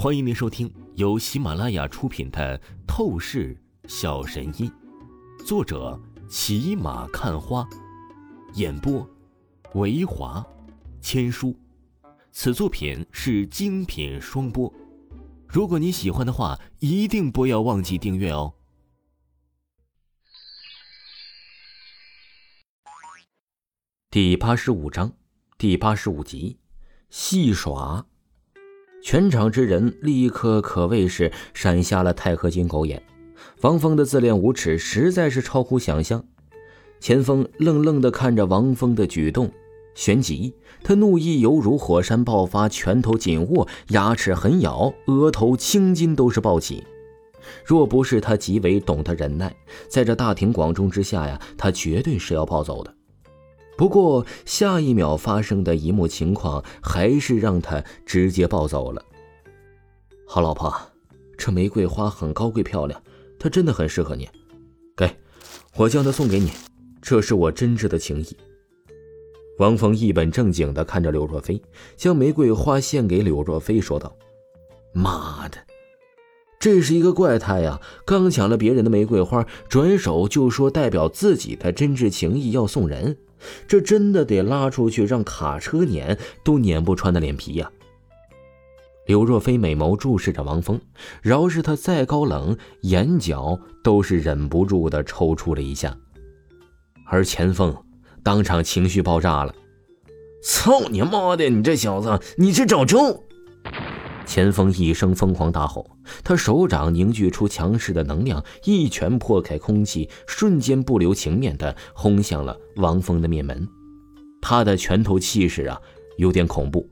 欢迎您收听由喜马拉雅出品的《透视小神医》，作者骑马看花，演播维华千书。此作品是精品双播。如果你喜欢的话，一定不要忘记订阅哦。第八十五章，第八十五集，戏耍。全场之人立刻可谓是闪瞎了钛合金狗眼，王峰的自恋无耻实在是超乎想象。钱锋愣愣地看着王峰的举动，旋即他怒意犹如火山爆发，拳头紧握，牙齿狠咬，额头青筋都是暴起。若不是他极为懂得忍耐，在这大庭广众之下呀，他绝对是要暴走的。不过，下一秒发生的一幕情况还是让他直接暴走了。好老婆，这玫瑰花很高贵漂亮，它真的很适合你。给，我将它送给你，这是我真挚的情谊。王峰一本正经地看着柳若飞，将玫瑰花献给柳若飞，说道：“妈的，这是一个怪胎呀！刚抢了别人的玫瑰花，转手就说代表自己的真挚情谊要送人。”这真的得拉出去让卡车碾都碾不穿的脸皮呀！柳若飞美眸注视着王峰，饶是他再高冷，眼角都是忍不住的抽搐了一下。而钱锋当场情绪爆炸了：“操你妈的！你这小子，你是找抽！”钱锋一声疯狂大吼，他手掌凝聚出强势的能量，一拳破开空气，瞬间不留情面的轰向了王峰的面门。他的拳头气势啊，有点恐怖，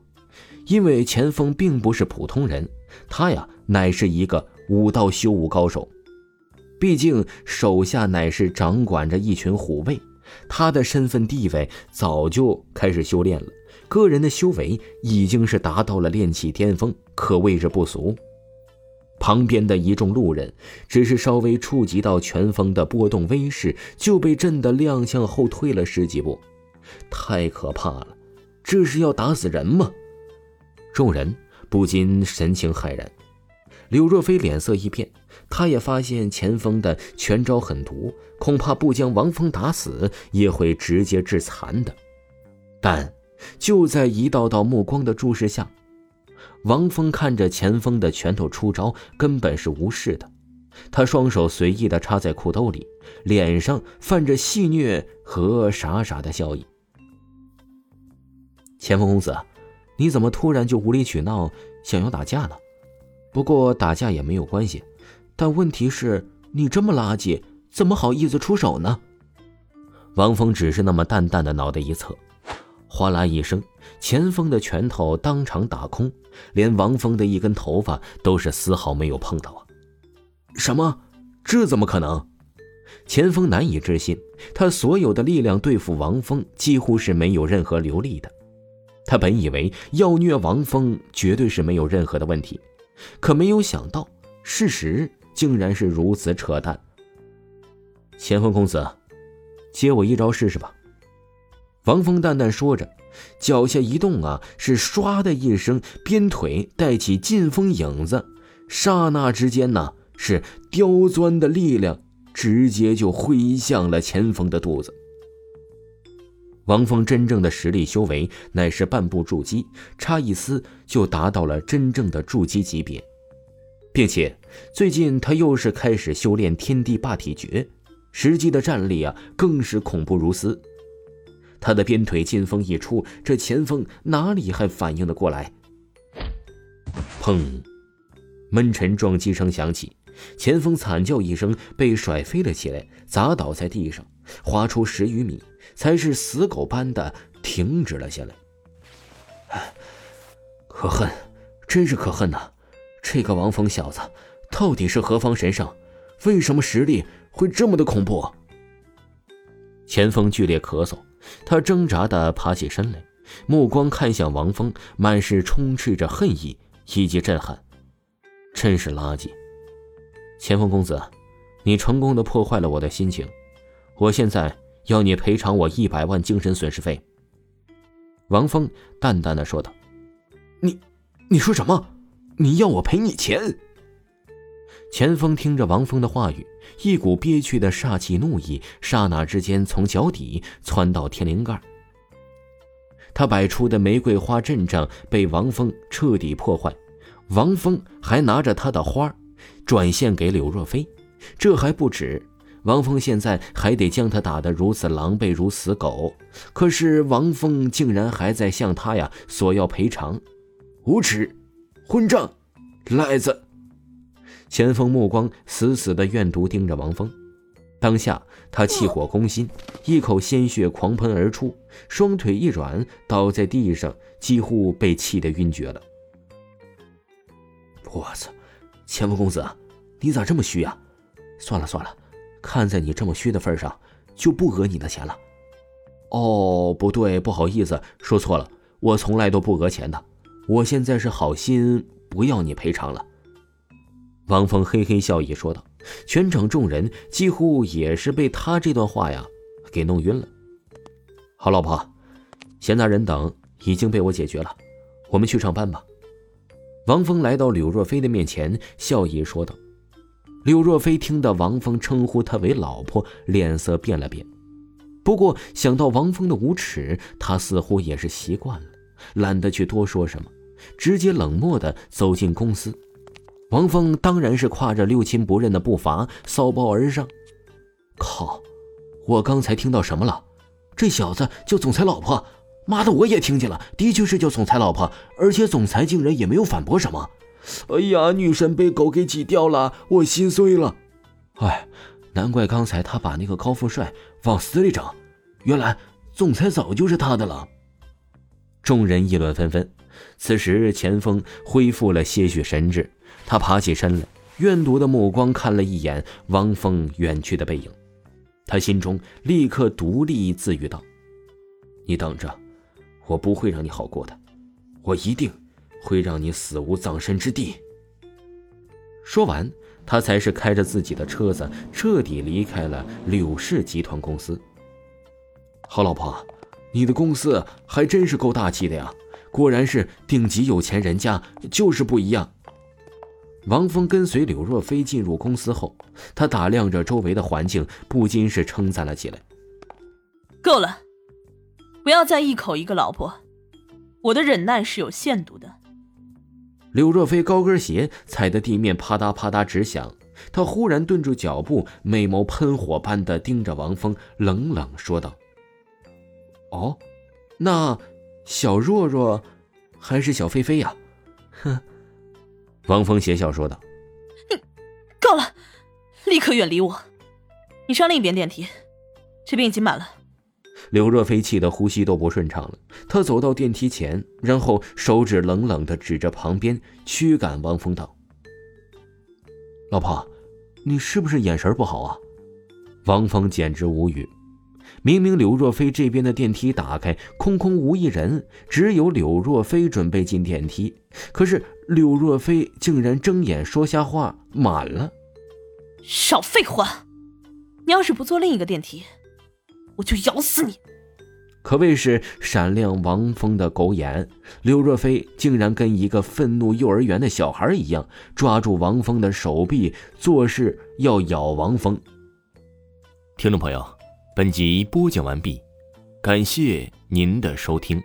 因为钱锋并不是普通人，他呀乃是一个武道修武高手，毕竟手下乃是掌管着一群虎卫，他的身份地位早就开始修炼了。个人的修为已经是达到了炼气巅峰，可谓是不俗。旁边的一众路人只是稍微触及到拳风的波动威势，就被震得踉跄后退了十几步。太可怕了，这是要打死人吗？众人不禁神情骇然。柳若飞脸色一变，他也发现钱锋的拳招狠毒，恐怕不将王峰打死，也会直接致残的。但。就在一道道目光的注视下，王峰看着钱锋的拳头出招，根本是无视的。他双手随意的插在裤兜里，脸上泛着戏谑和傻傻的笑意。钱锋公子，你怎么突然就无理取闹，想要打架呢？不过打架也没有关系，但问题是，你这么垃圾，怎么好意思出手呢？王峰只是那么淡淡的脑袋一侧。哗啦一声，钱锋的拳头当场打空，连王峰的一根头发都是丝毫没有碰到啊！什么？这怎么可能？钱锋难以置信，他所有的力量对付王峰几乎是没有任何留力的。他本以为要虐王峰绝对是没有任何的问题，可没有想到事实竟然是如此扯淡。钱锋公子，接我一招试试吧。王峰淡淡说着，脚下一动啊，是唰的一声，鞭腿带起劲风影子，刹那之间呢，是刁钻的力量直接就挥向了钱锋的肚子。王峰真正的实力修为乃是半步筑基，差一丝就达到了真正的筑基级别，并且最近他又是开始修炼天地霸体诀，实际的战力啊更是恐怖如斯。他的鞭腿劲风一出，这前锋哪里还反应得过来？砰！闷沉撞击声响起，前锋惨叫一声，被甩飞了起来，砸倒在地上，滑出十余米，才是死狗般的停止了下来。可恨，真是可恨呐！这个王峰小子到底是何方神圣？为什么实力会这么的恐怖？前锋剧烈咳嗽。他挣扎的爬起身来，目光看向王峰，满是充斥着恨意以及震撼。真是垃圾！钱锋公子，你成功的破坏了我的心情，我现在要你赔偿我一百万精神损失费。王峰淡淡的说道：“你，你说什么？你要我赔你钱？钱锋听着王峰的话语，一股憋屈的煞气怒意刹那之间从脚底窜到天灵盖。他摆出的玫瑰花阵仗被王峰彻底破坏，王峰还拿着他的花转献给柳若飞。这还不止，王峰现在还得将他打得如此狼狈如死狗。可是王峰竟然还在向他呀索要赔偿，无耻，混账，赖子！钱锋目光死死的怨毒盯着王峰，当下他气火攻心，一口鲜血狂喷而出，双腿一软倒在地上，几乎被气得晕厥了。我操，钱锋公子，你咋这么虚呀？算了算了，看在你这么虚的份上，就不讹你的钱了。哦，不对，不好意思，说错了，我从来都不讹钱的。我现在是好心，不要你赔偿了。王峰嘿嘿笑意说道，全场众人几乎也是被他这段话呀给弄晕了。好，老婆，闲杂人等已经被我解决了，我们去上班吧。王峰来到柳若飞的面前，笑意说道。柳若飞听到王峰称呼她为老婆，脸色变了变。不过想到王峰的无耻，他似乎也是习惯了，懒得去多说什么，直接冷漠的走进公司。王峰当然是挎着六亲不认的步伐骚包而上。靠！我刚才听到什么了？这小子叫总裁老婆？妈的，我也听见了，的确是叫总裁老婆，而且总裁竟然也没有反驳什么。哎呀，女神被狗给挤掉了，我心碎了。哎，难怪刚才他把那个高富帅往死里整，原来总裁早就是他的了。众人议论纷纷。此时，钱锋恢复了些许神智，他爬起身来，怨毒的目光看了一眼汪峰远去的背影，他心中立刻独立自语道：“你等着，我不会让你好过的，我一定。”会让你死无葬身之地。说完，他才是开着自己的车子彻底离开了柳氏集团公司。好老婆，你的公司还真是够大气的呀！果然是顶级有钱人家，就是不一样。王峰跟随柳若飞进入公司后，他打量着周围的环境，不禁是称赞了起来：“够了，不要再一口一个老婆，我的忍耐是有限度的。”柳若飞高跟鞋踩的地面啪嗒啪嗒直响，她忽然顿住脚步，美眸喷火般的盯着王峰，冷冷说道：“哦，那小若若还是小菲菲呀？”哼。王峰邪笑说道：“你够了，立刻远离我！你上另一边电梯，这边已经满了。”刘若飞气得呼吸都不顺畅了，他走到电梯前，然后手指冷冷的指着旁边，驱赶王峰道：“老婆，你是不是眼神不好啊？”王峰简直无语，明明柳若飞这边的电梯打开，空空无一人，只有柳若飞准备进电梯，可是柳若飞竟然睁眼说瞎话，满了。少废话，你要是不坐另一个电梯。我就咬死你！可谓是闪亮王峰的狗眼，柳若飞竟然跟一个愤怒幼儿园的小孩一样，抓住王峰的手臂，作势要咬王峰。听众朋友，本集播讲完毕，感谢您的收听。